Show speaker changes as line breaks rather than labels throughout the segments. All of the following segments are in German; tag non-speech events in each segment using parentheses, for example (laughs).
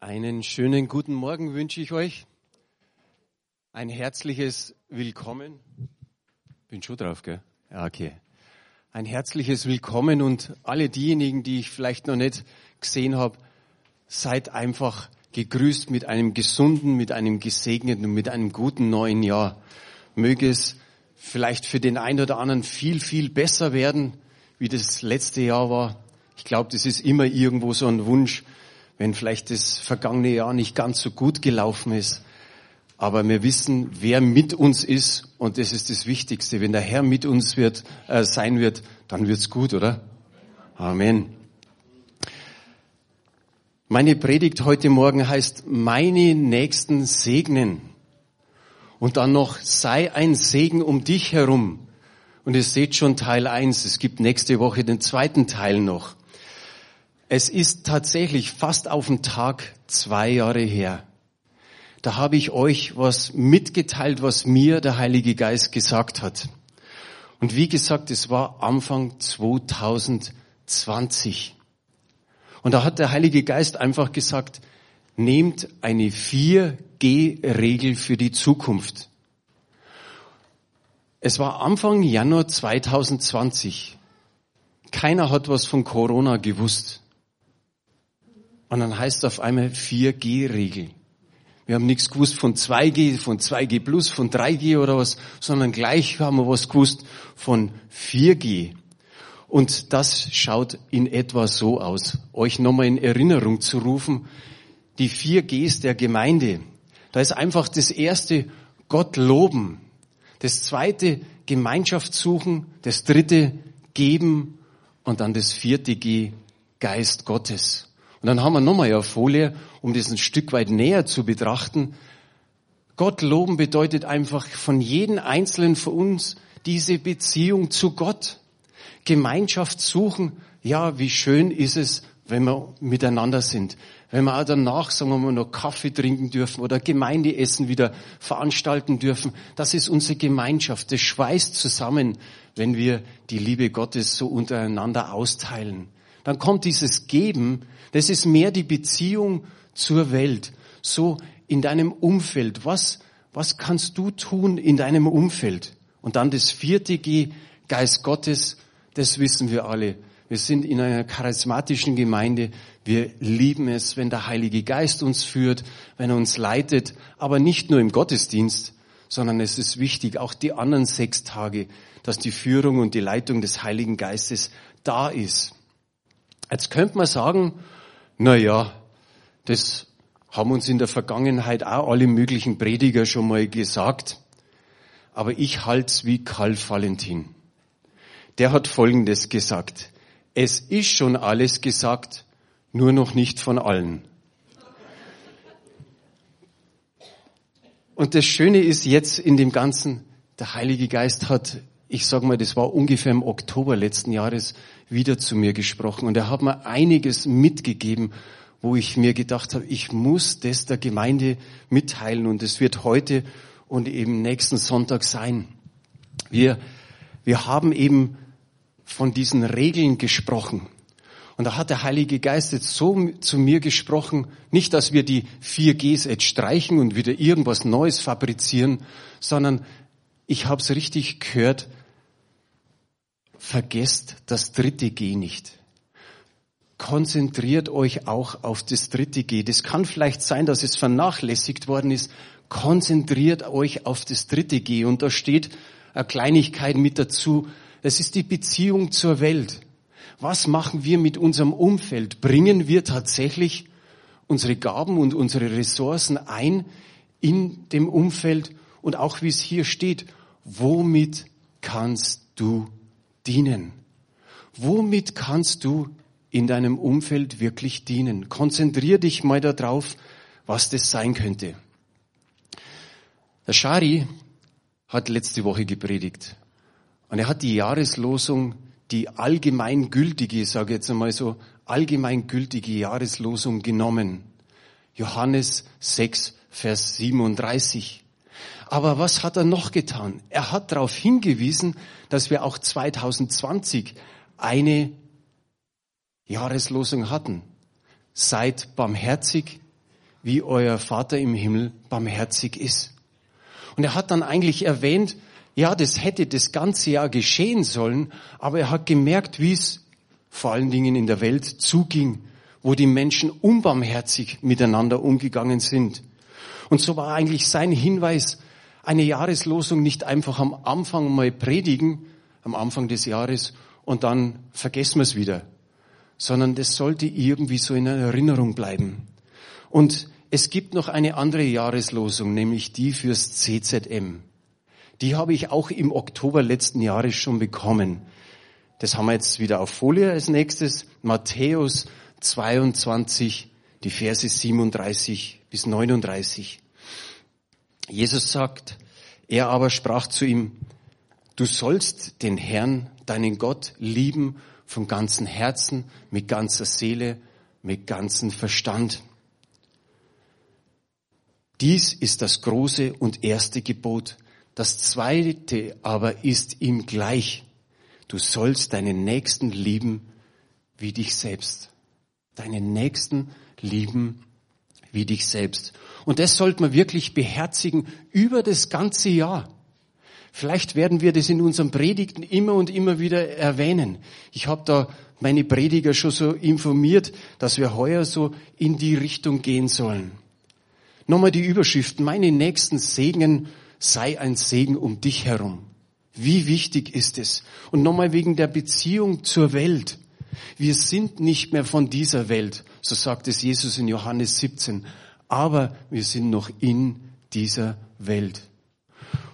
Einen schönen guten Morgen wünsche ich euch. Ein herzliches Willkommen. Bin schon drauf, gell? Ja, okay. Ein herzliches Willkommen und alle diejenigen, die ich vielleicht noch nicht gesehen habe, seid einfach gegrüßt mit einem gesunden, mit einem gesegneten und mit einem guten neuen Jahr. Möge es vielleicht für den einen oder anderen viel, viel besser werden, wie das letzte Jahr war. Ich glaube, das ist immer irgendwo so ein Wunsch, wenn vielleicht das vergangene Jahr nicht ganz so gut gelaufen ist. Aber wir wissen, wer mit uns ist, und das ist das Wichtigste. Wenn der Herr mit uns wird, äh, sein wird, dann wird's gut, oder? Amen. Meine Predigt heute Morgen heißt, meine Nächsten segnen. Und dann noch, sei ein Segen um dich herum. Und ihr seht schon Teil eins. Es gibt nächste Woche den zweiten Teil noch. Es ist tatsächlich fast auf den Tag zwei Jahre her. Da habe ich euch was mitgeteilt, was mir der Heilige Geist gesagt hat. Und wie gesagt, es war Anfang 2020. Und da hat der Heilige Geist einfach gesagt, nehmt eine 4G-Regel für die Zukunft. Es war Anfang Januar 2020. Keiner hat was von Corona gewusst. Und dann heißt es auf einmal 4G-Regel. Wir haben nichts gewusst von 2G, von 2G plus, von 3G oder was, sondern gleich haben wir was gewusst von 4G. Und das schaut in etwa so aus. Euch nochmal in Erinnerung zu rufen, die 4Gs der Gemeinde. Da ist einfach das erste Gott loben. Das zweite Gemeinschaft suchen. Das dritte geben. Und dann das vierte G Geist Gottes. Und dann haben wir nochmal eine Folie, um das ein Stück weit näher zu betrachten. Gott loben bedeutet einfach von jedem Einzelnen von uns diese Beziehung zu Gott. Gemeinschaft suchen. Ja, wie schön ist es, wenn wir miteinander sind. Wenn wir auch danach, sagen wir mal, noch Kaffee trinken dürfen oder Gemeindeessen wieder veranstalten dürfen. Das ist unsere Gemeinschaft. Das schweißt zusammen, wenn wir die Liebe Gottes so untereinander austeilen. Dann kommt dieses Geben, das ist mehr die Beziehung zur Welt. So in deinem Umfeld. Was, was kannst du tun in deinem Umfeld? Und dann das vierte G, Geist Gottes, das wissen wir alle. Wir sind in einer charismatischen Gemeinde. Wir lieben es, wenn der Heilige Geist uns führt, wenn er uns leitet, aber nicht nur im Gottesdienst, sondern es ist wichtig, auch die anderen sechs Tage, dass die Führung und die Leitung des Heiligen Geistes da ist. Jetzt könnte man sagen, na ja, das haben uns in der Vergangenheit auch alle möglichen Prediger schon mal gesagt. Aber ich halt's wie Karl Valentin. Der hat Folgendes gesagt. Es ist schon alles gesagt, nur noch nicht von allen. Und das Schöne ist jetzt in dem Ganzen, der Heilige Geist hat, ich sag mal, das war ungefähr im Oktober letzten Jahres, wieder zu mir gesprochen und er hat mir einiges mitgegeben, wo ich mir gedacht habe, ich muss das der Gemeinde mitteilen und es wird heute und eben nächsten Sonntag sein. Wir, wir haben eben von diesen Regeln gesprochen. Und da hat der Heilige Geist jetzt so zu mir gesprochen, nicht, dass wir die vier Gs jetzt streichen und wieder irgendwas Neues fabrizieren, sondern ich habe es richtig gehört, vergesst das dritte G nicht. Konzentriert euch auch auf das dritte G. Das kann vielleicht sein, dass es vernachlässigt worden ist. Konzentriert euch auf das dritte G. Und da steht eine Kleinigkeit mit dazu. Es ist die Beziehung zur Welt. Was machen wir mit unserem Umfeld? Bringen wir tatsächlich unsere Gaben und unsere Ressourcen ein in dem Umfeld? Und auch wie es hier steht, womit kannst du dienen? Womit kannst du in deinem Umfeld wirklich dienen? Konzentrier dich mal darauf, was das sein könnte. Der Shari hat letzte Woche gepredigt und er hat die Jahreslosung, die allgemein gültige, sage jetzt einmal so, allgemein gültige Jahreslosung genommen. Johannes 6, Vers 37. Aber was hat er noch getan? Er hat darauf hingewiesen, dass wir auch 2020 eine Jahreslosung hatten. Seid barmherzig, wie euer Vater im Himmel barmherzig ist. Und er hat dann eigentlich erwähnt, ja, das hätte das ganze Jahr geschehen sollen, aber er hat gemerkt, wie es vor allen Dingen in der Welt zuging, wo die Menschen unbarmherzig miteinander umgegangen sind. Und so war eigentlich sein Hinweis, eine Jahreslosung nicht einfach am Anfang mal predigen, am Anfang des Jahres, und dann vergessen wir es wieder, sondern das sollte irgendwie so in Erinnerung bleiben. Und es gibt noch eine andere Jahreslosung, nämlich die fürs CZM. Die habe ich auch im Oktober letzten Jahres schon bekommen. Das haben wir jetzt wieder auf Folie als nächstes. Matthäus 22, die Verse 37 bis 39. Jesus sagt, er aber sprach zu ihm, du sollst den Herrn, deinen Gott, lieben von ganzem Herzen, mit ganzer Seele, mit ganzem Verstand. Dies ist das große und erste Gebot. Das zweite aber ist ihm gleich. Du sollst deinen Nächsten lieben wie dich selbst. Deinen Nächsten lieben wie dich selbst. Und das sollte man wirklich beherzigen über das ganze Jahr. Vielleicht werden wir das in unseren Predigten immer und immer wieder erwähnen. Ich habe da meine Prediger schon so informiert, dass wir heuer so in die Richtung gehen sollen. Nochmal die Überschrift, meine nächsten Segen sei ein Segen um dich herum. Wie wichtig ist es? Und nochmal wegen der Beziehung zur Welt. Wir sind nicht mehr von dieser Welt, so sagt es Jesus in Johannes 17, aber wir sind noch in dieser Welt.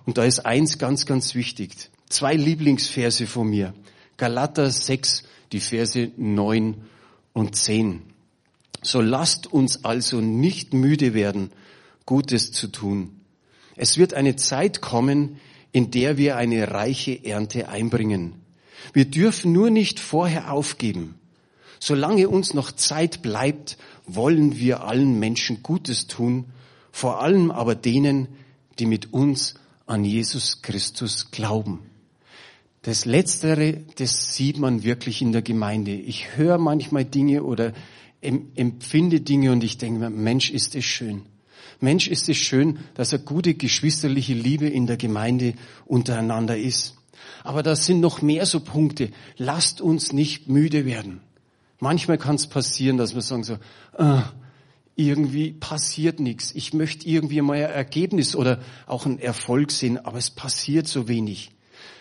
Und da ist eins ganz, ganz wichtig. Zwei Lieblingsverse von mir. Galater 6, die Verse 9 und 10. So lasst uns also nicht müde werden, Gutes zu tun. Es wird eine Zeit kommen, in der wir eine reiche Ernte einbringen. Wir dürfen nur nicht vorher aufgeben. Solange uns noch Zeit bleibt, wollen wir allen Menschen Gutes tun, vor allem aber denen, die mit uns an Jesus Christus glauben. Das Letztere, das sieht man wirklich in der Gemeinde. Ich höre manchmal Dinge oder empfinde Dinge und ich denke mir, Mensch, ist es schön. Mensch, ist es schön, dass eine gute geschwisterliche Liebe in der Gemeinde untereinander ist. Aber da sind noch mehr so Punkte. Lasst uns nicht müde werden. Manchmal kann es passieren, dass wir sagen so, äh, irgendwie passiert nichts. Ich möchte irgendwie mal ein Ergebnis oder auch einen Erfolg sehen, aber es passiert so wenig.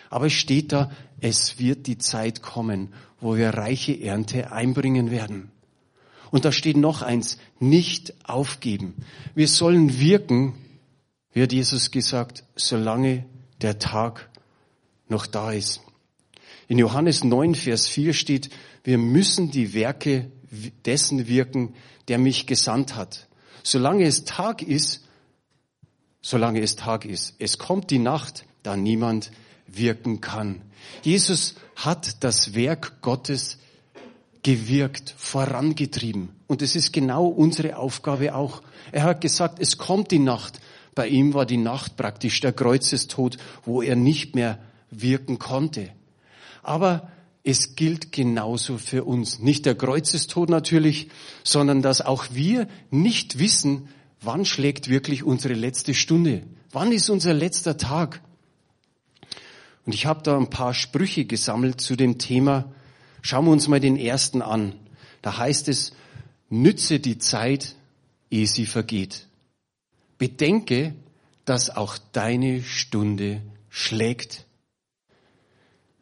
Aber es steht da, es wird die Zeit kommen, wo wir reiche Ernte einbringen werden. Und da steht noch eins, nicht aufgeben. Wir sollen wirken, wird Jesus gesagt, solange der Tag noch da ist. In Johannes 9, Vers 4 steht, wir müssen die Werke dessen wirken, der mich gesandt hat. Solange es Tag ist, solange es Tag ist. Es kommt die Nacht, da niemand wirken kann. Jesus hat das Werk Gottes gewirkt, vorangetrieben. Und es ist genau unsere Aufgabe auch. Er hat gesagt, es kommt die Nacht. Bei ihm war die Nacht praktisch der Kreuzestod, wo er nicht mehr wirken konnte. Aber es gilt genauso für uns. Nicht der Kreuzestod natürlich, sondern dass auch wir nicht wissen, wann schlägt wirklich unsere letzte Stunde. Wann ist unser letzter Tag? Und ich habe da ein paar Sprüche gesammelt zu dem Thema, Schauen wir uns mal den ersten an. Da heißt es, nütze die Zeit, ehe sie vergeht. Bedenke, dass auch deine Stunde schlägt.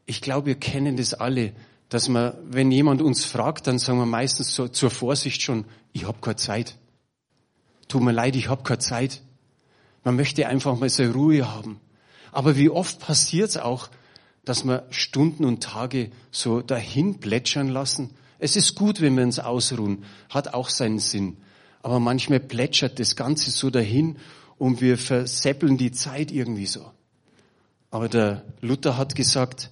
Ich glaube, wir kennen das alle, dass man, wenn jemand uns fragt, dann sagen wir meistens so zur Vorsicht schon, ich habe keine Zeit. Tut mir leid, ich habe keine Zeit. Man möchte einfach mal seine Ruhe haben. Aber wie oft passiert es auch, dass wir Stunden und Tage so dahin plätschern lassen. Es ist gut, wenn wir uns ausruhen, hat auch seinen Sinn. Aber manchmal plätschert das Ganze so dahin und wir verseppeln die Zeit irgendwie so. Aber der Luther hat gesagt,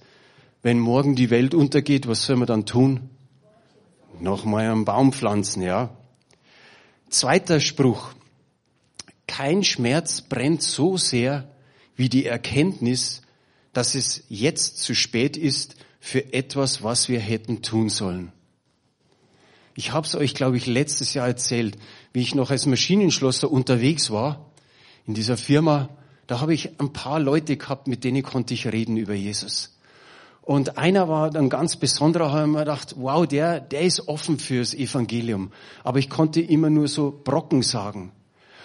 wenn morgen die Welt untergeht, was soll man dann tun? Nochmal einen Baum pflanzen, ja. Zweiter Spruch. Kein Schmerz brennt so sehr wie die Erkenntnis, dass es jetzt zu spät ist für etwas, was wir hätten tun sollen. Ich habe es euch, glaube ich, letztes Jahr erzählt, wie ich noch als Maschinenschlosser unterwegs war in dieser Firma. Da habe ich ein paar Leute gehabt, mit denen konnte ich reden über Jesus. Und einer war dann ganz besonderer, habe ich mir gedacht, wow, der, der ist offen fürs Evangelium. Aber ich konnte immer nur so Brocken sagen.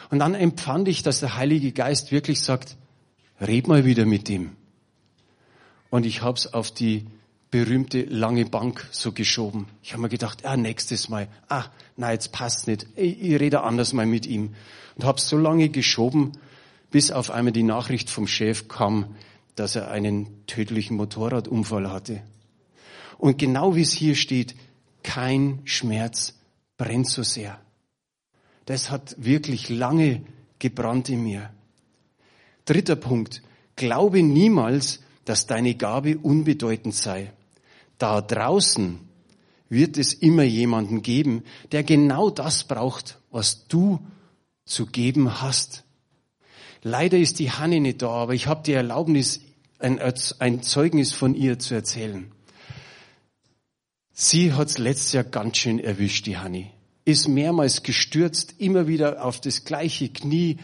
Und dann empfand ich, dass der Heilige Geist wirklich sagt, red mal wieder mit ihm. Und ich habe es auf die berühmte lange Bank so geschoben. Ich habe mir gedacht, ah, nächstes Mal, ah, na, jetzt passt nicht. Ich, ich rede anders mal mit ihm. Und habe es so lange geschoben, bis auf einmal die Nachricht vom Chef kam, dass er einen tödlichen Motorradunfall hatte. Und genau wie es hier steht, kein Schmerz brennt so sehr. Das hat wirklich lange gebrannt in mir. Dritter Punkt. Glaube niemals, dass deine Gabe unbedeutend sei. Da draußen wird es immer jemanden geben, der genau das braucht, was du zu geben hast. Leider ist die Hanne nicht da, aber ich habe die Erlaubnis, ein, ein Zeugnis von ihr zu erzählen. Sie hat's letztes Jahr ganz schön erwischt, die Hanni. Ist mehrmals gestürzt, immer wieder auf das gleiche Knie,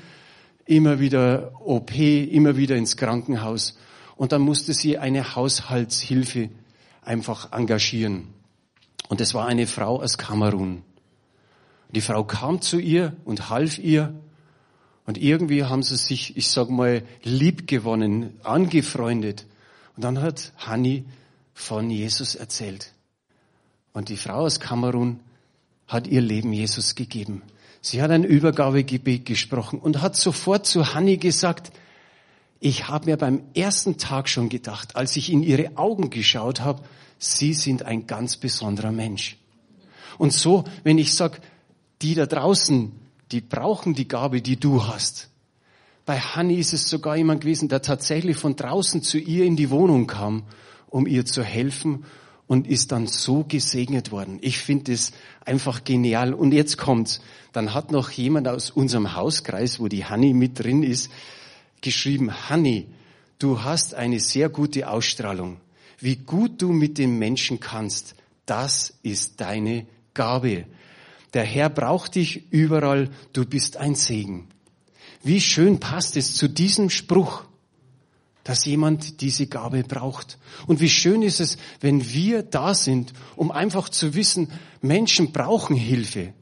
immer wieder OP, immer wieder ins Krankenhaus. Und dann musste sie eine Haushaltshilfe einfach engagieren. Und es war eine Frau aus Kamerun. Die Frau kam zu ihr und half ihr und irgendwie haben sie sich, ich sag mal, lieb gewonnen, angefreundet. Und dann hat Hanni von Jesus erzählt. Und die Frau aus Kamerun hat ihr Leben Jesus gegeben. Sie hat ein Übergabegebet gesprochen und hat sofort zu Hanni gesagt, ich habe mir beim ersten Tag schon gedacht, als ich in ihre Augen geschaut habe, Sie sind ein ganz besonderer Mensch. Und so, wenn ich sag, die da draußen, die brauchen die Gabe, die du hast. Bei Hanni ist es sogar jemand gewesen, der tatsächlich von draußen zu ihr in die Wohnung kam, um ihr zu helfen und ist dann so gesegnet worden. Ich finde es einfach genial. Und jetzt kommt's. Dann hat noch jemand aus unserem Hauskreis, wo die Hanni mit drin ist, geschrieben, Hanni, du hast eine sehr gute Ausstrahlung. Wie gut du mit den Menschen kannst, das ist deine Gabe. Der Herr braucht dich überall, du bist ein Segen. Wie schön passt es zu diesem Spruch, dass jemand diese Gabe braucht. Und wie schön ist es, wenn wir da sind, um einfach zu wissen, Menschen brauchen Hilfe.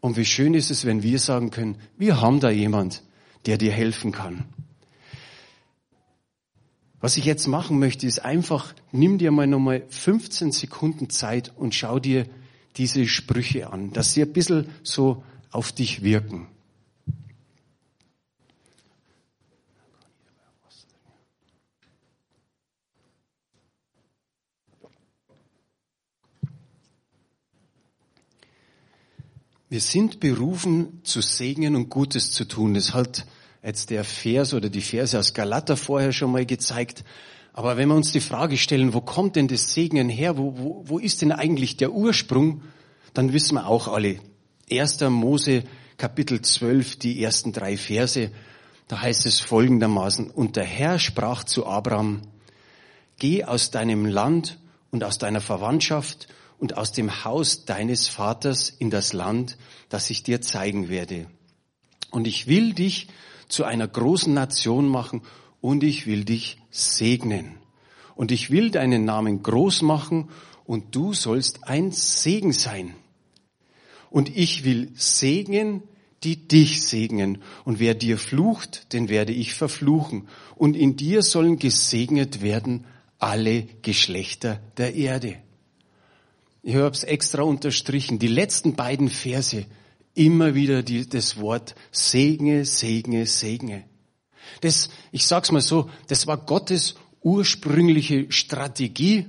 Und wie schön ist es, wenn wir sagen können, wir haben da jemand, der dir helfen kann. Was ich jetzt machen möchte, ist einfach, nimm dir mal nochmal 15 Sekunden Zeit und schau dir diese Sprüche an, dass sie ein bisschen so auf dich wirken. Wir sind berufen zu segnen und Gutes zu tun. Das hat jetzt der Vers oder die Verse aus Galater vorher schon mal gezeigt. Aber wenn wir uns die Frage stellen, wo kommt denn das Segnen her? Wo, wo, wo ist denn eigentlich der Ursprung? Dann wissen wir auch alle. 1. Mose Kapitel 12, die ersten drei Verse. Da heißt es folgendermaßen, und der Herr sprach zu Abraham, geh aus deinem Land und aus deiner Verwandtschaft und aus dem Haus deines Vaters in das Land, das ich dir zeigen werde. Und ich will dich zu einer großen Nation machen und ich will dich segnen. Und ich will deinen Namen groß machen und du sollst ein Segen sein. Und ich will segnen, die dich segnen. Und wer dir flucht, den werde ich verfluchen. Und in dir sollen gesegnet werden alle Geschlechter der Erde. Ich habe es extra unterstrichen. Die letzten beiden Verse, immer wieder die, das Wort Segne, Segne, Segne. Das, ich sag's mal so, das war Gottes ursprüngliche Strategie,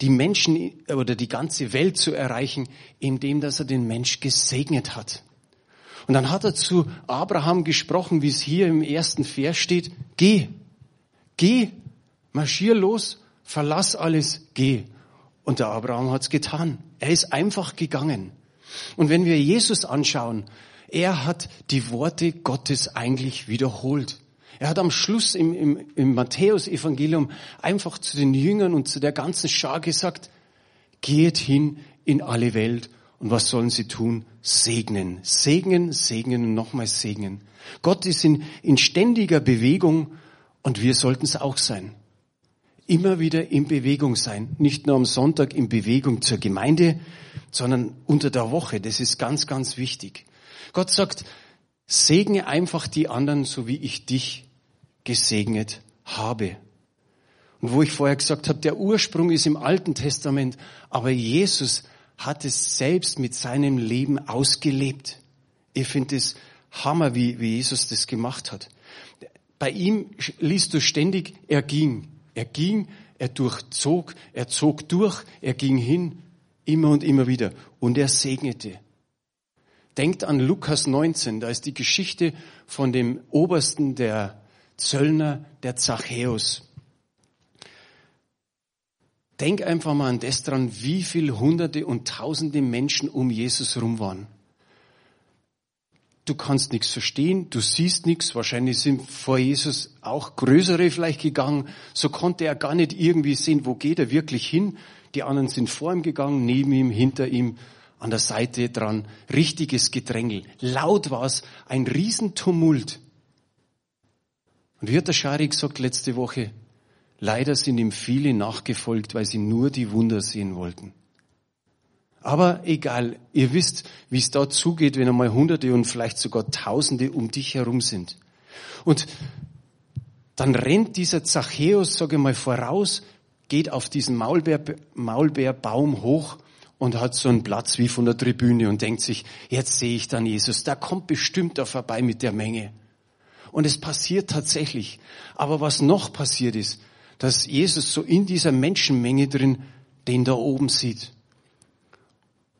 die Menschen oder die ganze Welt zu erreichen, indem dass er den Mensch gesegnet hat. Und dann hat er zu Abraham gesprochen, wie es hier im ersten Vers steht, geh, geh, marschier los, verlass alles, geh. Und der Abraham hat's getan. Er ist einfach gegangen. Und wenn wir Jesus anschauen, er hat die Worte Gottes eigentlich wiederholt. Er hat am Schluss im, im, im Matthäus-Evangelium einfach zu den Jüngern und zu der ganzen Schar gesagt, geht hin in alle Welt Und was sollen sie tun? Segnen, segnen, segnen und nochmals segnen. Gott ist in, in ständiger Bewegung und wir sollten es auch sein. Immer wieder in Bewegung sein. Nicht nur am Sonntag in Bewegung zur Gemeinde, sondern unter der Woche. Das ist ganz, ganz wichtig. Gott sagt, segne einfach die anderen, so wie ich dich gesegnet habe. Und wo ich vorher gesagt habe, der Ursprung ist im Alten Testament, aber Jesus hat es selbst mit seinem Leben ausgelebt. Ich finde es Hammer, wie, wie Jesus das gemacht hat. Bei ihm liest du ständig, er ging, er ging, er durchzog, er zog durch, er ging hin, immer und immer wieder. Und er segnete. Denkt an Lukas 19, da ist die Geschichte von dem Obersten der Zöllner, der Zachäus. Denk einfach mal an das dran, wie viele Hunderte und Tausende Menschen um Jesus rum waren. Du kannst nichts verstehen, du siehst nichts. Wahrscheinlich sind vor Jesus auch größere vielleicht gegangen. So konnte er gar nicht irgendwie sehen, wo geht er wirklich hin. Die anderen sind vor ihm gegangen, neben ihm, hinter ihm, an der Seite dran. Richtiges Gedrängel. Laut war es, ein Riesentumult. Und wie hat der Schari gesagt letzte Woche? Leider sind ihm viele nachgefolgt, weil sie nur die Wunder sehen wollten. Aber egal, ihr wisst, wie es da zugeht, wenn einmal Hunderte und vielleicht sogar Tausende um dich herum sind. Und dann rennt dieser Zachäus, sage ich mal, voraus, geht auf diesen Maulbeer, Maulbeerbaum hoch und hat so einen Platz wie von der Tribüne und denkt sich, jetzt sehe ich dann Jesus, da kommt bestimmt da vorbei mit der Menge. Und es passiert tatsächlich. Aber was noch passiert ist, dass Jesus so in dieser Menschenmenge drin den da oben sieht.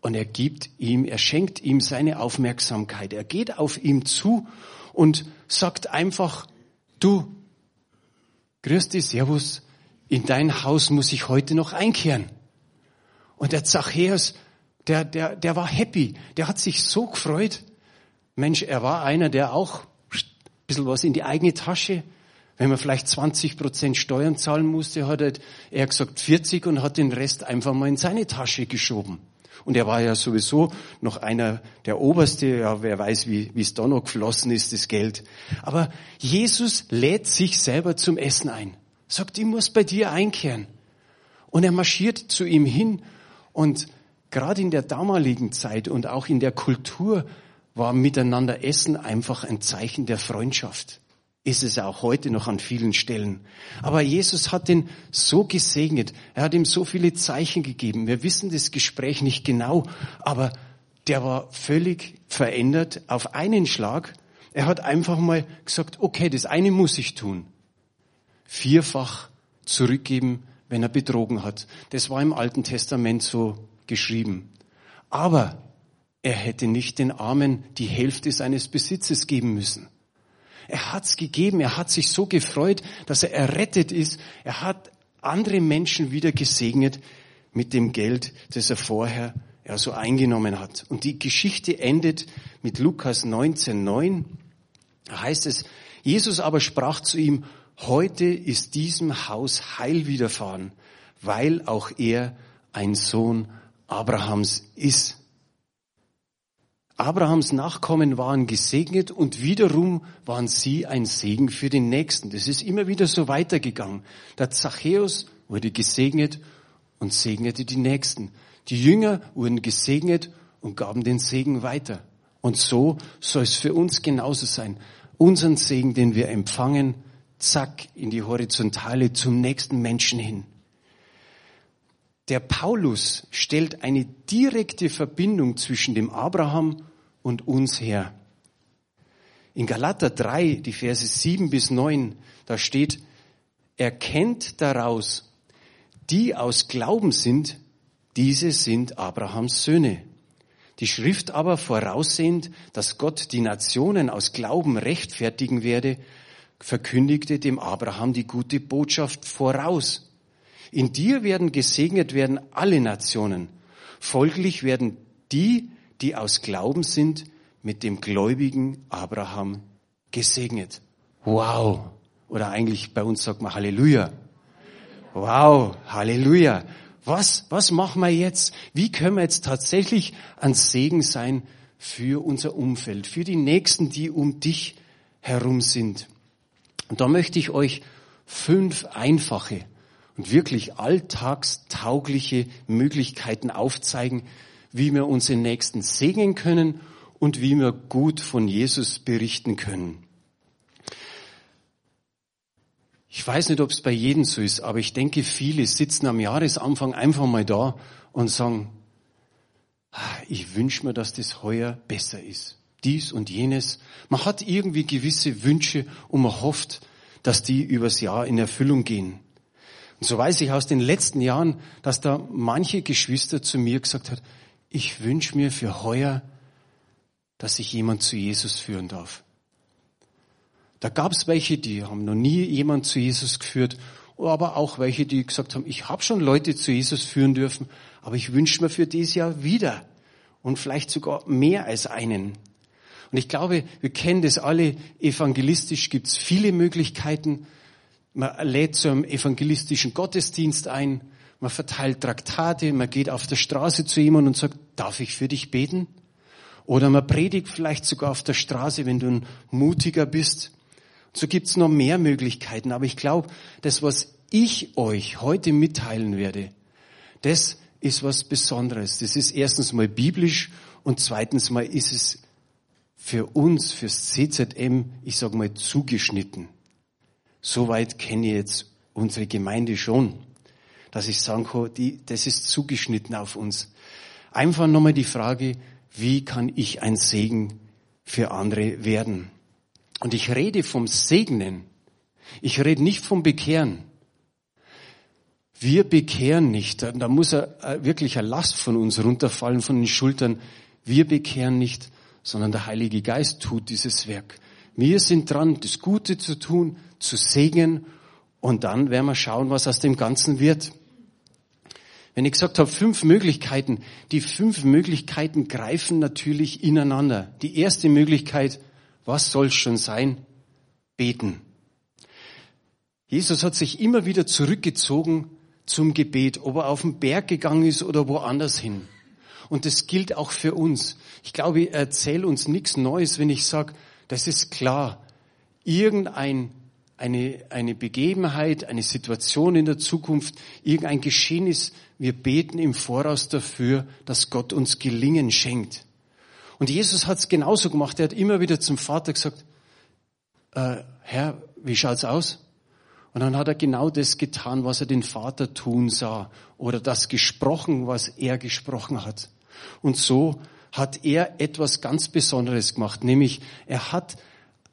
Und er gibt ihm, er schenkt ihm seine Aufmerksamkeit. Er geht auf ihm zu und sagt einfach, du, grüß dich, servus, in dein Haus muss ich heute noch einkehren. Und der Zachäus, der, der, der war happy, der hat sich so gefreut. Mensch, er war einer, der auch bisschen was in die eigene Tasche, wenn man vielleicht 20 Prozent Steuern zahlen musste, hat er gesagt 40 und hat den Rest einfach mal in seine Tasche geschoben. Und er war ja sowieso noch einer der Oberste, ja, wer weiß, wie, wie es da noch geflossen ist, das Geld. Aber Jesus lädt sich selber zum Essen ein. Sagt, ich muss bei dir einkehren. Und er marschiert zu ihm hin und gerade in der damaligen Zeit und auch in der Kultur war miteinander Essen einfach ein Zeichen der Freundschaft ist es auch heute noch an vielen Stellen. Aber Jesus hat ihn so gesegnet. Er hat ihm so viele Zeichen gegeben. Wir wissen das Gespräch nicht genau, aber der war völlig verändert auf einen Schlag. Er hat einfach mal gesagt, okay, das eine muss ich tun. Vierfach zurückgeben, wenn er betrogen hat. Das war im Alten Testament so geschrieben. Aber er hätte nicht den Armen die Hälfte seines Besitzes geben müssen. Er hat's gegeben. Er hat sich so gefreut, dass er errettet ist. Er hat andere Menschen wieder gesegnet mit dem Geld, das er vorher ja, so eingenommen hat. Und die Geschichte endet mit Lukas 19,9. Da heißt es, Jesus aber sprach zu ihm, heute ist diesem Haus Heil widerfahren, weil auch er ein Sohn Abrahams ist. Abrahams Nachkommen waren gesegnet und wiederum waren sie ein Segen für den Nächsten. Das ist immer wieder so weitergegangen. Der Zachäus wurde gesegnet und segnete die Nächsten. Die Jünger wurden gesegnet und gaben den Segen weiter. Und so soll es für uns genauso sein. Unseren Segen, den wir empfangen, zack, in die Horizontale zum nächsten Menschen hin. Der Paulus stellt eine direkte Verbindung zwischen dem Abraham und uns her. In Galater 3, die Verse 7 bis 9, da steht, erkennt daraus, die aus Glauben sind, diese sind Abrahams Söhne. Die Schrift aber voraussehend, dass Gott die Nationen aus Glauben rechtfertigen werde, verkündigte dem Abraham die gute Botschaft voraus. In dir werden gesegnet werden alle Nationen. Folglich werden die, die aus Glauben sind, mit dem gläubigen Abraham gesegnet. Wow. Oder eigentlich bei uns sagt man Halleluja. Wow, Halleluja. Was, was machen wir jetzt? Wie können wir jetzt tatsächlich ein Segen sein für unser Umfeld, für die Nächsten, die um dich herum sind? Und da möchte ich euch fünf einfache und wirklich alltagstaugliche Möglichkeiten aufzeigen, wie wir unsere Nächsten segnen können und wie wir gut von Jesus berichten können. Ich weiß nicht, ob es bei jedem so ist, aber ich denke, viele sitzen am Jahresanfang einfach mal da und sagen, ah, ich wünsche mir, dass das heuer besser ist. Dies und jenes. Man hat irgendwie gewisse Wünsche und man hofft, dass die übers Jahr in Erfüllung gehen. Und so weiß ich aus den letzten Jahren, dass da manche Geschwister zu mir gesagt hat, ich wünsche mir für heuer, dass ich jemand zu Jesus führen darf. Da gab es welche, die haben noch nie jemand zu Jesus geführt, aber auch welche, die gesagt haben, ich habe schon Leute zu Jesus führen dürfen, aber ich wünsche mir für dieses Jahr wieder und vielleicht sogar mehr als einen. Und ich glaube, wir kennen das alle, evangelistisch gibt es viele Möglichkeiten. Man lädt zu einem evangelistischen Gottesdienst ein, man verteilt Traktate, man geht auf der Straße zu jemandem und sagt, darf ich für dich beten? Oder man predigt vielleicht sogar auf der Straße, wenn du ein Mutiger bist. So gibt's noch mehr Möglichkeiten, aber ich glaube, das, was ich euch heute mitteilen werde, das ist was Besonderes. Das ist erstens mal biblisch und zweitens mal ist es für uns, fürs CZM, ich sage mal, zugeschnitten. Soweit kenne ich jetzt unsere Gemeinde schon, dass ich sagen kann, die, das ist zugeschnitten auf uns. Einfach nochmal die Frage, wie kann ich ein Segen für andere werden? Und ich rede vom Segnen. Ich rede nicht vom Bekehren. Wir bekehren nicht. Da muss er wirklich eine Last von uns runterfallen, von den Schultern. Wir bekehren nicht, sondern der Heilige Geist tut dieses Werk. Wir sind dran, das Gute zu tun, zu segnen und dann werden wir schauen, was aus dem Ganzen wird. Wenn ich gesagt habe, fünf Möglichkeiten, die fünf Möglichkeiten greifen natürlich ineinander. Die erste Möglichkeit, was soll's schon sein? Beten. Jesus hat sich immer wieder zurückgezogen zum Gebet, ob er auf den Berg gegangen ist oder woanders hin. Und das gilt auch für uns. Ich glaube, ich erzähle uns nichts Neues, wenn ich sage, das ist klar. Irgendein eine, eine Begebenheit, eine Situation in der Zukunft, irgendein Geschehnis, wir beten im Voraus dafür, dass Gott uns Gelingen schenkt. Und Jesus hat es genauso gemacht. Er hat immer wieder zum Vater gesagt, äh, Herr, wie schaut's aus? Und dann hat er genau das getan, was er den Vater tun sah oder das gesprochen, was er gesprochen hat. Und so hat er etwas ganz Besonderes gemacht, nämlich er hat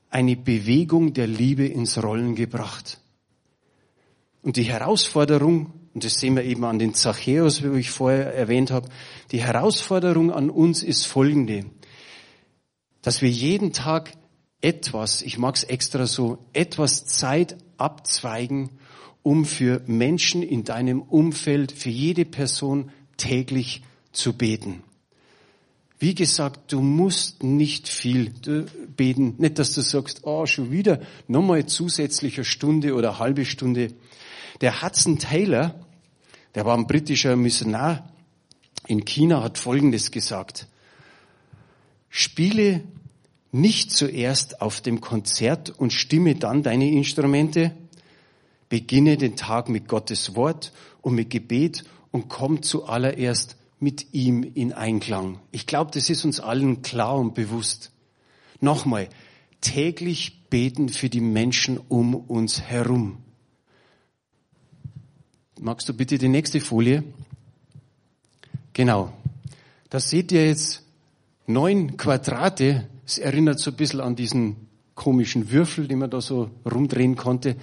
eine Bewegung der Liebe ins Rollen gebracht. Und die Herausforderung, und das sehen wir eben an den Zachäus, wie ich vorher erwähnt habe, die Herausforderung an uns ist folgende dass wir jeden Tag etwas, ich mag es extra so, etwas Zeit abzweigen, um für Menschen in deinem Umfeld, für jede Person täglich zu beten. Wie gesagt, du musst nicht viel beten. Nicht, dass du sagst, oh, schon wieder nochmal zusätzliche Stunde oder halbe Stunde. Der Hudson Taylor, der war ein britischer Missionar in China, hat Folgendes gesagt. Spiele nicht zuerst auf dem Konzert und stimme dann deine Instrumente. Beginne den Tag mit Gottes Wort und mit Gebet und komm zuallererst mit ihm in Einklang. Ich glaube, das ist uns allen klar und bewusst. Nochmal, täglich beten für die Menschen um uns herum. Magst du bitte die nächste Folie? Genau. Da seht ihr jetzt neun Quadrate. Es erinnert so ein bisschen an diesen komischen Würfel, den man da so rumdrehen konnte.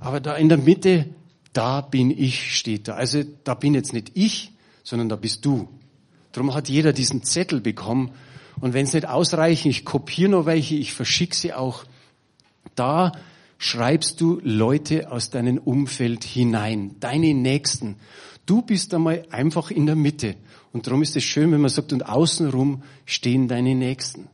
Aber da in der Mitte, da bin ich, steht da. Also da bin jetzt nicht ich, sondern da bist du. Darum hat jeder diesen Zettel bekommen. Und wenn es nicht ausreicht, ich kopiere noch welche, ich verschicke sie auch. Da schreibst du Leute aus deinem Umfeld hinein, deine Nächsten. Du bist einmal einfach in der Mitte. Und darum ist es schön, wenn man sagt, und außenrum stehen deine Nächsten.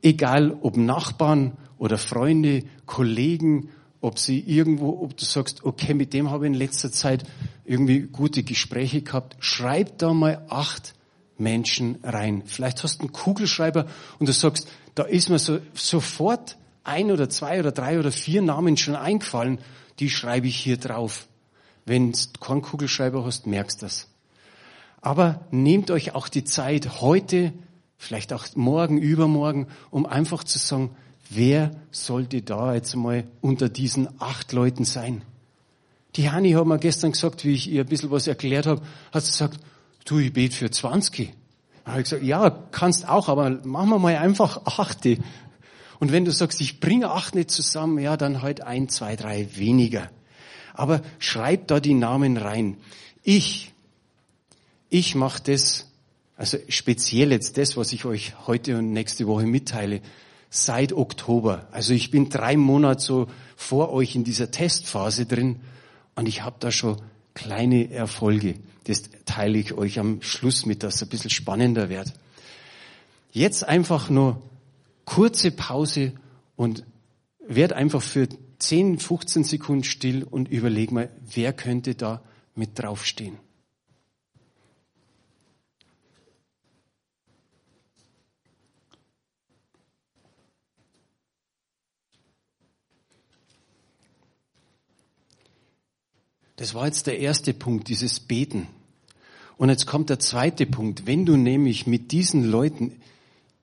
Egal ob Nachbarn oder Freunde, Kollegen, ob sie irgendwo, ob du sagst, okay, mit dem habe ich in letzter Zeit irgendwie gute Gespräche gehabt. Schreib da mal acht Menschen rein. Vielleicht hast du einen Kugelschreiber und du sagst, da ist mir so, sofort ein oder zwei oder drei oder vier Namen schon eingefallen, die schreibe ich hier drauf. Wenn du keinen Kugelschreiber hast, merkst das. Aber nehmt euch auch die Zeit heute, vielleicht auch morgen, übermorgen, um einfach zu sagen, wer sollte da jetzt mal unter diesen acht Leuten sein? Die Hani hat mir gestern gesagt, wie ich ihr ein bisschen was erklärt habe, hat sie gesagt, du, ich bete für 20. Da habe ich gesagt, ja, kannst auch, aber machen wir mal einfach achte. Und wenn du sagst, ich bringe acht nicht zusammen, ja, dann halt ein, zwei, drei weniger. Aber schreib da die Namen rein. Ich, ich mache das, also speziell jetzt das, was ich euch heute und nächste Woche mitteile, seit Oktober. Also ich bin drei Monate so vor euch in dieser Testphase drin und ich habe da schon kleine Erfolge. Das teile ich euch am Schluss mit, dass es ein bisschen spannender wird. Jetzt einfach nur kurze Pause und werd einfach für 10, 15 Sekunden still und überleg mal, wer könnte da mit draufstehen. Das war jetzt der erste Punkt, dieses Beten. Und jetzt kommt der zweite Punkt. Wenn du nämlich mit diesen Leuten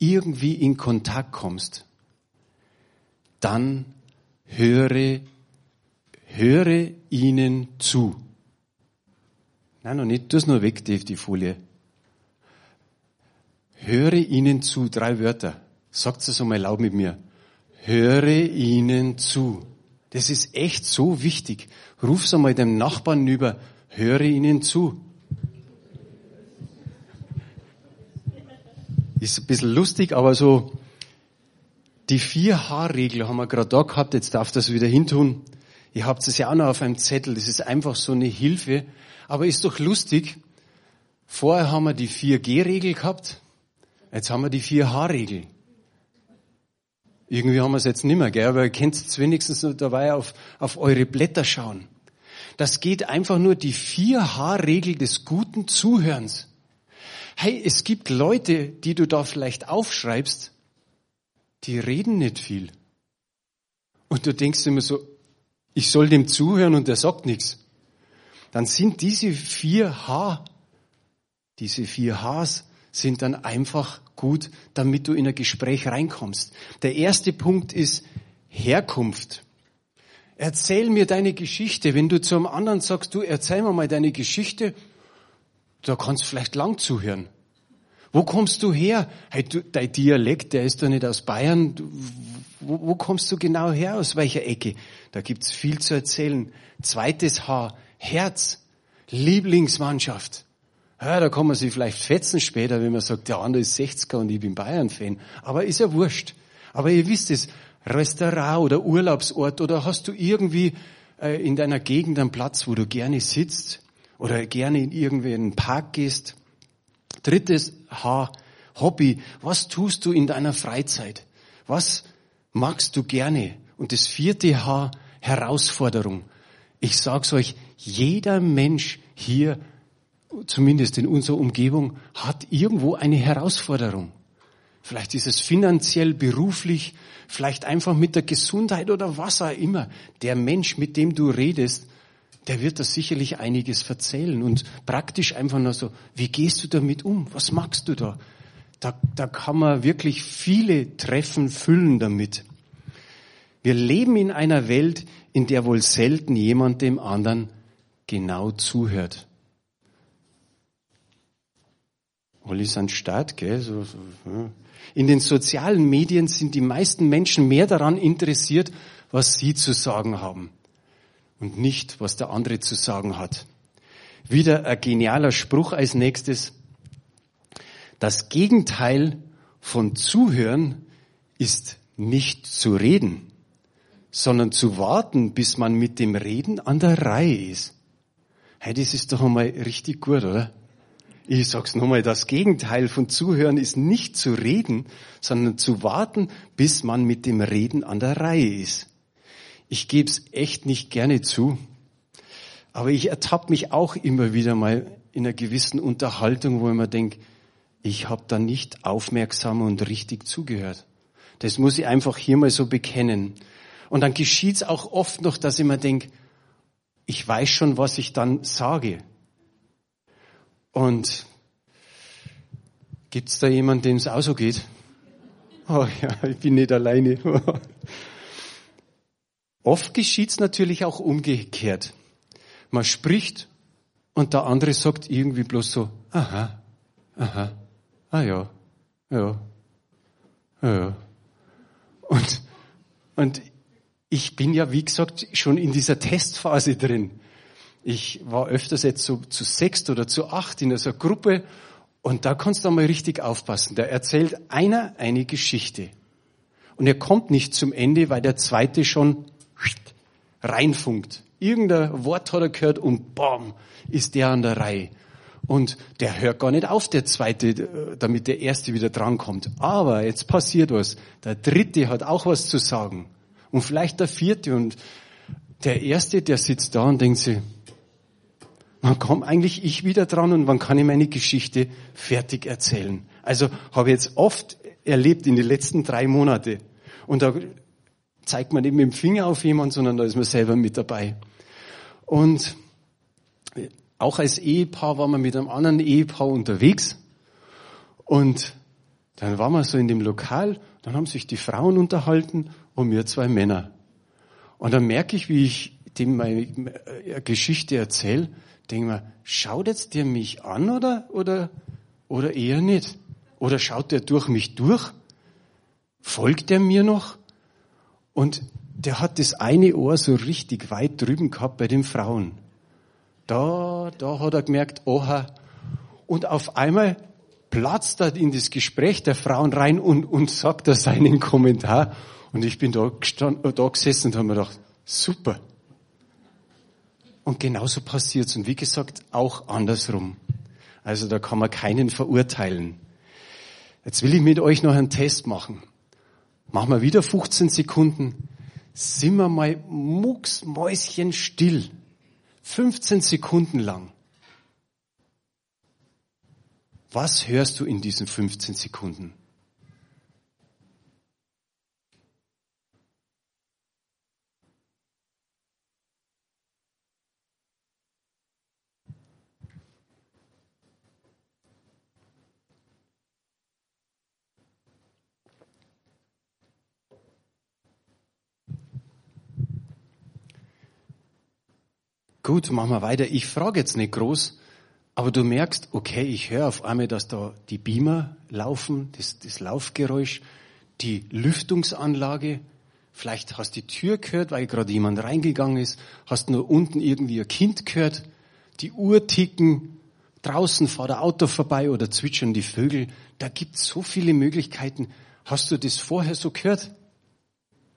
irgendwie in Kontakt kommst, dann höre, höre ihnen zu. Nein, noch nicht, tu es nur weg, Dave, die Folie. Höre ihnen zu, drei Wörter. Sagt es einmal laut mit mir. Höre ihnen zu. Das ist echt so wichtig. Ruf's einmal dem Nachbarn über, höre ihnen zu. Ist ein bisschen lustig, aber so, die vier H-Regel haben wir gerade da gehabt, jetzt darf das wieder hintun. Ihr habt es ja auch noch auf einem Zettel, das ist einfach so eine Hilfe. Aber ist doch lustig. Vorher haben wir die 4G-Regel gehabt, jetzt haben wir die 4H-Regel. Irgendwie haben wir es jetzt nicht mehr, gell? aber ihr könnt es wenigstens nur dabei auf, auf eure Blätter schauen. Das geht einfach nur die 4H-Regel des guten Zuhörens. Hey, es gibt Leute, die du da vielleicht aufschreibst, die reden nicht viel. Und du denkst immer so, ich soll dem zuhören und der sagt nichts. Dann sind diese vier H, diese vier Hs sind dann einfach gut, damit du in ein Gespräch reinkommst. Der erste Punkt ist Herkunft. Erzähl mir deine Geschichte. Wenn du zu einem anderen sagst, du erzähl mir mal deine Geschichte, da kannst du vielleicht lang zuhören. Wo kommst du her? Hey, du, dein Dialekt, der ist doch nicht aus Bayern. Du, wo, wo kommst du genau her? Aus welcher Ecke? Da gibt's viel zu erzählen. Zweites Haar, Herz, Lieblingsmannschaft. Ja, da kann man sich vielleicht fetzen später, wenn man sagt, der andere ist 60er und ich bin Bayern-Fan. Aber ist ja wurscht. Aber ihr wisst es, Restaurant oder Urlaubsort oder hast du irgendwie äh, in deiner Gegend einen Platz, wo du gerne sitzt oder gerne in irgendeinen Park gehst. Drittes H, Hobby. Was tust du in deiner Freizeit? Was magst du gerne? Und das vierte H, Herausforderung. Ich sag's euch, jeder Mensch hier zumindest in unserer Umgebung, hat irgendwo eine Herausforderung. Vielleicht ist es finanziell, beruflich, vielleicht einfach mit der Gesundheit oder was auch immer. Der Mensch, mit dem du redest, der wird da sicherlich einiges erzählen und praktisch einfach nur so, wie gehst du damit um? Was magst du da? Da, da kann man wirklich viele Treffen füllen damit. Wir leben in einer Welt, in der wohl selten jemand dem anderen genau zuhört. Olli ist ein Staat, gell? So, so, ja. In den sozialen Medien sind die meisten Menschen mehr daran interessiert, was sie zu sagen haben und nicht, was der andere zu sagen hat. Wieder ein genialer Spruch als nächstes. Das Gegenteil von Zuhören ist nicht zu reden, sondern zu warten, bis man mit dem Reden an der Reihe ist. Hey, das ist doch einmal richtig gut, oder? Ich sag's nochmal, das Gegenteil von Zuhören ist nicht zu reden, sondern zu warten, bis man mit dem Reden an der Reihe ist. Ich geb's echt nicht gerne zu, Aber ich ertappe mich auch immer wieder mal in einer gewissen Unterhaltung, wo ich mir denke, ich habe da nicht aufmerksam und richtig zugehört. Das muss ich einfach hier mal so bekennen. Und dann geschieht's auch oft noch, dass ich mir denke, ich weiß schon, was ich dann sage. Und gibt's da jemanden, dem es auch so geht? Oh ja, ich bin nicht alleine. (laughs) Oft geschieht's natürlich auch umgekehrt. Man spricht und der andere sagt irgendwie bloß so, aha, aha, ah ja, ja, ja. Und, und ich bin ja, wie gesagt, schon in dieser Testphase drin. Ich war öfters jetzt so zu sechst oder zu acht in so einer Gruppe und da kannst du mal richtig aufpassen. Da erzählt einer eine Geschichte. Und er kommt nicht zum Ende, weil der zweite schon reinfunkt. Irgendein Wort hat er gehört und bam, ist der an der Reihe. Und der hört gar nicht auf, der zweite, damit der erste wieder drankommt. Aber jetzt passiert was. Der dritte hat auch was zu sagen. Und vielleicht der vierte. Und der erste, der sitzt da und denkt sich, wann komme eigentlich ich wieder dran und wann kann ich meine Geschichte fertig erzählen? Also habe ich jetzt oft erlebt in den letzten drei Monate. Und da zeigt man nicht mit dem Finger auf jemanden, sondern da ist man selber mit dabei. Und auch als Ehepaar waren wir mit einem anderen Ehepaar unterwegs. Und dann waren wir so in dem Lokal, dann haben sich die Frauen unterhalten und wir zwei Männer. Und dann merke ich, wie ich dem meine Geschichte erzähle, denke mir, schaut jetzt der mich an oder, oder, oder eher nicht? Oder schaut der durch mich durch? Folgt er mir noch? Und der hat das eine Ohr so richtig weit drüben gehabt bei den Frauen. Da, da hat er gemerkt, oha. Und auf einmal platzt er in das Gespräch der Frauen rein und, und sagt da seinen Kommentar. Und ich bin da, gestanden, da gesessen und habe mir gedacht, super. Und genauso passiert's. Und wie gesagt, auch andersrum. Also da kann man keinen verurteilen. Jetzt will ich mit euch noch einen Test machen. Machen wir wieder 15 Sekunden. Sind wir mal mucksmäuschen still. 15 Sekunden lang. Was hörst du in diesen 15 Sekunden? Gut, machen wir weiter. Ich frage jetzt nicht groß, aber du merkst, okay, ich höre auf einmal, dass da die Beamer laufen, das, das Laufgeräusch, die Lüftungsanlage. Vielleicht hast du die Tür gehört, weil gerade jemand reingegangen ist. Hast nur unten irgendwie ein Kind gehört. Die Uhr ticken. Draußen fährt ein Auto vorbei oder zwitschern die Vögel. Da gibt es so viele Möglichkeiten. Hast du das vorher so gehört?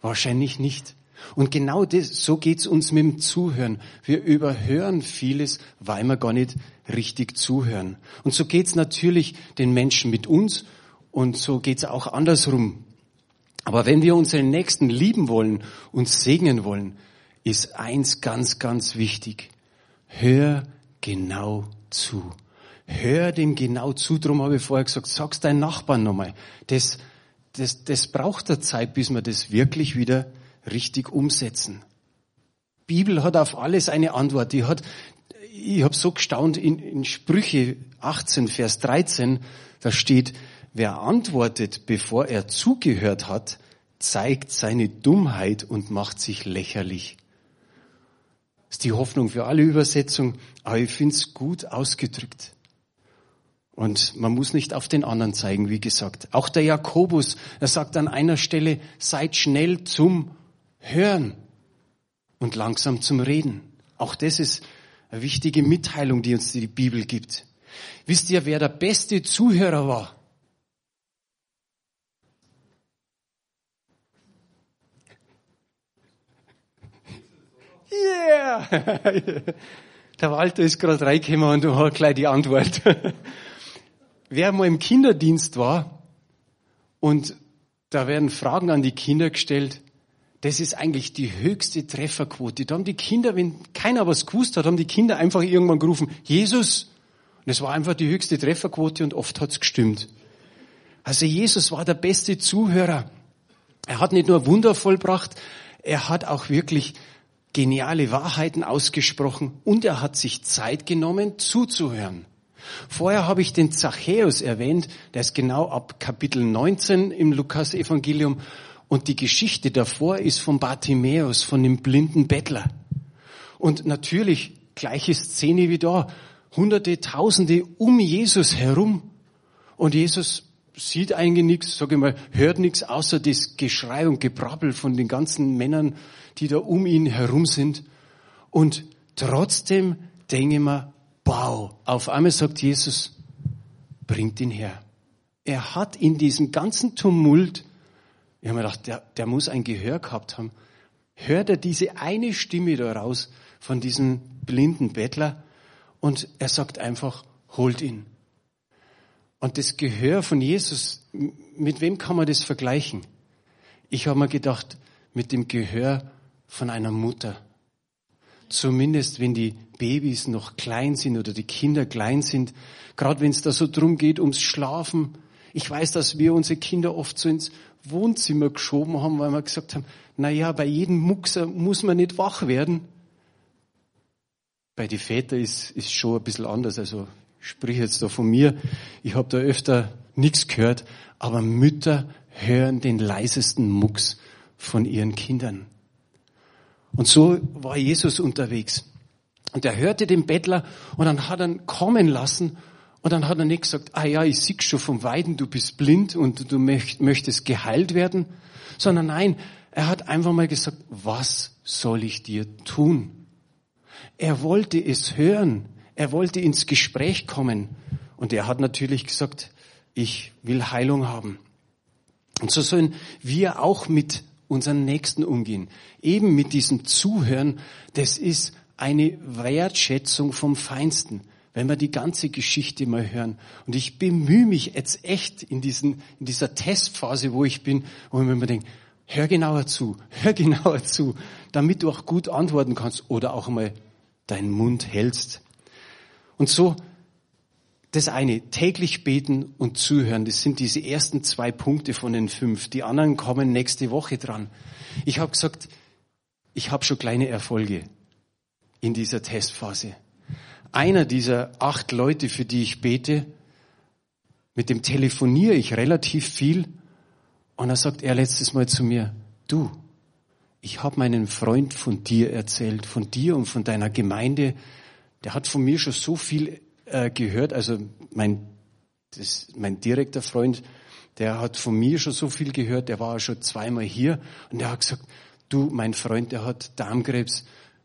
Wahrscheinlich nicht. Und genau das, so geht's uns mit dem Zuhören. Wir überhören vieles, weil wir gar nicht richtig zuhören. Und so geht's natürlich den Menschen mit uns und so geht's auch andersrum. Aber wenn wir unseren Nächsten lieben wollen und segnen wollen, ist eins ganz, ganz wichtig. Hör genau zu. Hör dem genau zu. Drum habe ich vorher gesagt, sag's deinen Nachbarn nochmal. Das, das, das braucht der Zeit, bis man das wirklich wieder richtig umsetzen. Bibel hat auf alles eine Antwort. Die hat, ich habe so gestaunt in, in Sprüche 18, Vers 13, da steht, wer antwortet, bevor er zugehört hat, zeigt seine Dummheit und macht sich lächerlich. Das ist die Hoffnung für alle Übersetzungen, aber ich finde es gut ausgedrückt. Und man muss nicht auf den anderen zeigen, wie gesagt. Auch der Jakobus, er sagt an einer Stelle, seid schnell zum Hören und langsam zum Reden. Auch das ist eine wichtige Mitteilung, die uns die Bibel gibt. Wisst ihr, wer der beste Zuhörer war? Yeah! (laughs) Der Walter ist gerade reingekommen und du hast gleich die Antwort. (laughs) Wer mal im Kinderdienst war und da werden Fragen an die Kinder gestellt, das ist eigentlich die höchste Trefferquote. Da haben die Kinder, wenn keiner was gewusst hat, haben die Kinder einfach irgendwann gerufen, Jesus. Und es war einfach die höchste Trefferquote und oft hat's gestimmt. Also Jesus war der beste Zuhörer. Er hat nicht nur Wunder vollbracht, er hat auch wirklich geniale Wahrheiten ausgesprochen und er hat sich Zeit genommen zuzuhören. Vorher habe ich den Zachäus erwähnt, der ist genau ab Kapitel 19 im Lukas-Evangelium und die Geschichte davor ist von Bartimäus, von dem blinden Bettler. Und natürlich gleiche Szene wie da. Hunderte, Tausende um Jesus herum. Und Jesus sieht eigentlich nichts, sage ich mal, hört nichts außer das Geschrei und Gebrabbel von den ganzen Männern, die da um ihn herum sind. Und trotzdem denke ich mir, wow, auf einmal sagt Jesus, bringt ihn her. Er hat in diesem ganzen Tumult, ich habe mir gedacht, der, der muss ein Gehör gehabt haben, hört er diese eine Stimme da raus von diesem blinden Bettler und er sagt einfach, holt ihn. Und das Gehör von Jesus, mit wem kann man das vergleichen? Ich habe mir gedacht, mit dem Gehör von einer Mutter. Zumindest wenn die Babys noch klein sind oder die Kinder klein sind, gerade wenn es da so drum geht ums Schlafen. Ich weiß, dass wir unsere Kinder oft so ins Wohnzimmer geschoben haben, weil wir gesagt haben, na ja, bei jedem Muxer muss man nicht wach werden. Bei den Vätern ist, ist schon ein bisschen anders. Also ich sprich jetzt da von mir. Ich habe da öfter nichts gehört, aber Mütter hören den leisesten Mucks von ihren Kindern. Und so war Jesus unterwegs. Und er hörte den Bettler und dann hat er ihn kommen lassen und dann hat er nicht gesagt, ah ja, ich sieg schon vom Weiden, du bist blind und du möchtest geheilt werden, sondern nein, er hat einfach mal gesagt, was soll ich dir tun? Er wollte es hören. Er wollte ins Gespräch kommen. Und er hat natürlich gesagt, ich will Heilung haben. Und so sollen wir auch mit unseren Nächsten umgehen. Eben mit diesem Zuhören, das ist eine Wertschätzung vom Feinsten, wenn wir die ganze Geschichte mal hören. Und ich bemühe mich jetzt echt in, diesen, in dieser Testphase, wo ich bin, wo ich mir denke, hör genauer zu, (laughs) hör genauer zu, damit du auch gut antworten kannst oder auch mal deinen Mund hältst. Und so das eine, täglich beten und zuhören, das sind diese ersten zwei Punkte von den fünf. Die anderen kommen nächste Woche dran. Ich habe gesagt, ich habe schon kleine Erfolge in dieser Testphase. Einer dieser acht Leute, für die ich bete, mit dem telefoniere ich relativ viel und da sagt er letztes Mal zu mir, du, ich habe meinen Freund von dir erzählt, von dir und von deiner Gemeinde. Der hat von mir schon so viel äh, gehört, also mein, das, mein direkter Freund, der hat von mir schon so viel gehört, der war schon zweimal hier und der hat gesagt, du, mein Freund, der hat Darmkrebs,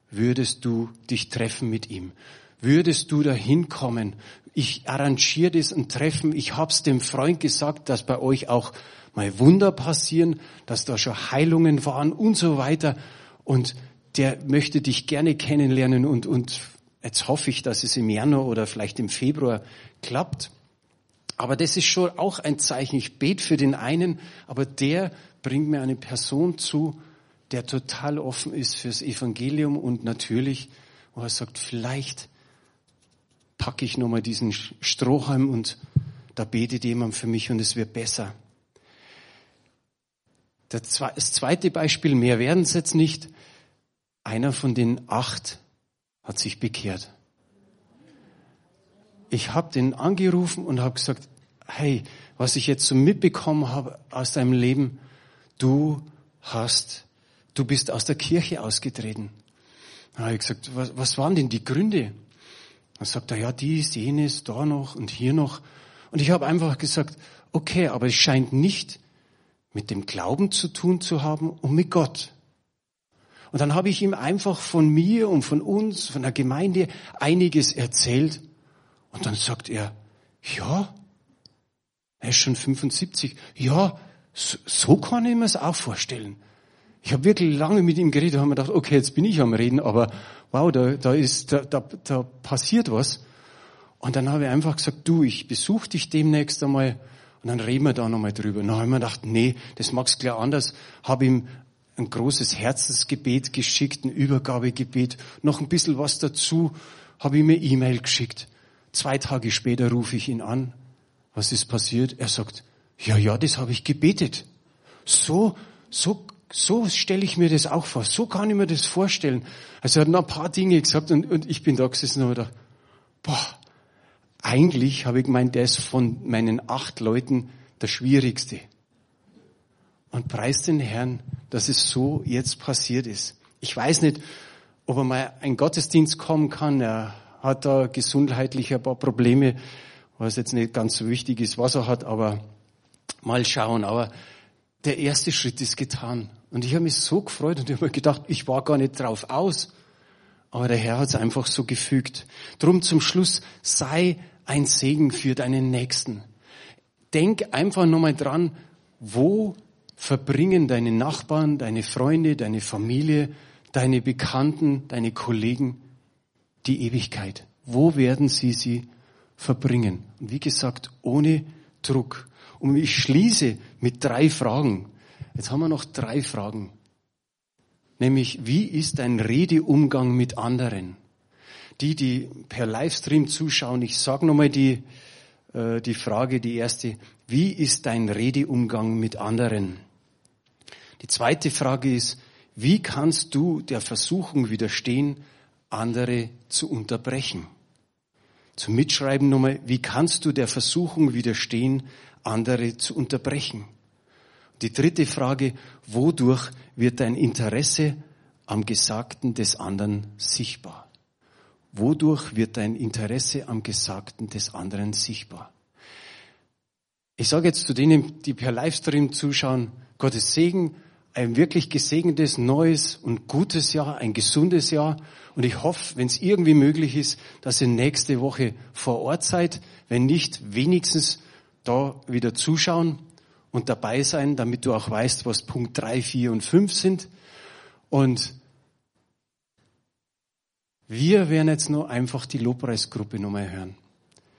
würdest du dich treffen mit ihm? Würdest du da hinkommen? Ich arrangiere das ein Treffen. Ich hab's dem Freund gesagt, dass bei euch auch mal Wunder passieren, dass da schon Heilungen waren und so weiter. Und der möchte dich gerne kennenlernen und, und Jetzt hoffe ich, dass es im Januar oder vielleicht im Februar klappt. Aber das ist schon auch ein Zeichen. Ich bete für den einen, aber der bringt mir eine Person zu, der total offen ist fürs Evangelium und natürlich, wo er sagt, vielleicht packe ich nochmal diesen Strohhalm und da betet jemand für mich und es wird besser. Das zweite Beispiel, mehr werden es jetzt nicht. Einer von den acht hat sich bekehrt. Ich habe den angerufen und habe gesagt, hey, was ich jetzt so mitbekommen habe aus deinem Leben, du hast, du bist aus der Kirche ausgetreten. Dann habe ich gesagt, was, was waren denn die Gründe? Dann sagt er, ja, dies, jenes, da noch und hier noch. Und ich habe einfach gesagt, okay, aber es scheint nicht mit dem Glauben zu tun zu haben und mit Gott. Und dann habe ich ihm einfach von mir und von uns, von der Gemeinde einiges erzählt. Und dann sagt er, ja, er ist schon 75. Ja, so, so kann ich mir es auch vorstellen. Ich habe wirklich lange mit ihm geredet und habe mir gedacht, okay, jetzt bin ich am Reden, aber wow, da, da, ist, da, da, da passiert was. Und dann habe ich einfach gesagt, du, ich besuche dich demnächst einmal und dann reden wir da nochmal drüber. Und dann habe ich mir gedacht, nee, das magst gleich anders. Habe ihm ein großes Herzensgebet geschickt, ein Übergabegebet, noch ein bisschen was dazu, habe ich mir E-Mail geschickt. Zwei Tage später rufe ich ihn an. Was ist passiert? Er sagt, ja, ja, das habe ich gebetet. So, so, so stelle ich mir das auch vor. So kann ich mir das vorstellen. Also er hat noch ein paar Dinge gesagt und, und ich bin da gesessen und habe gedacht, boah, eigentlich habe ich gemeint, der ist von meinen acht Leuten der schwierigste. Und preis den Herrn, dass es so jetzt passiert ist. Ich weiß nicht, ob er mal ein Gottesdienst kommen kann. Er hat da gesundheitlich ein paar Probleme, was jetzt nicht ganz so wichtig ist, was er hat, aber mal schauen. Aber der erste Schritt ist getan. Und ich habe mich so gefreut und mir gedacht, ich war gar nicht drauf aus. Aber der Herr hat es einfach so gefügt. Drum zum Schluss, sei ein Segen für deinen Nächsten. Denk einfach nochmal dran, wo verbringen deine Nachbarn, deine Freunde, deine Familie, deine Bekannten, deine Kollegen die Ewigkeit? Wo werden sie sie verbringen? Und wie gesagt, ohne Druck. Und ich schließe mit drei Fragen. Jetzt haben wir noch drei Fragen. Nämlich, wie ist dein Redeumgang mit anderen? Die, die per Livestream zuschauen, ich sage nochmal die, äh, die Frage, die erste. Wie ist dein Redeumgang mit anderen? Die zweite Frage ist, wie kannst du der Versuchung widerstehen, andere zu unterbrechen? Zum Mitschreiben nochmal, wie kannst du der Versuchung widerstehen, andere zu unterbrechen? Die dritte Frage, wodurch wird dein Interesse am Gesagten des anderen sichtbar? Wodurch wird dein Interesse am Gesagten des anderen sichtbar? Ich sage jetzt zu denen, die per Livestream zuschauen, Gottes Segen, ein wirklich gesegnetes, neues und gutes Jahr, ein gesundes Jahr. Und ich hoffe, wenn es irgendwie möglich ist, dass ihr nächste Woche vor Ort seid. Wenn nicht, wenigstens da wieder zuschauen und dabei sein, damit du auch weißt, was Punkt 3, 4 und 5 sind. Und wir werden jetzt nur einfach die Lobpreisgruppe nochmal hören.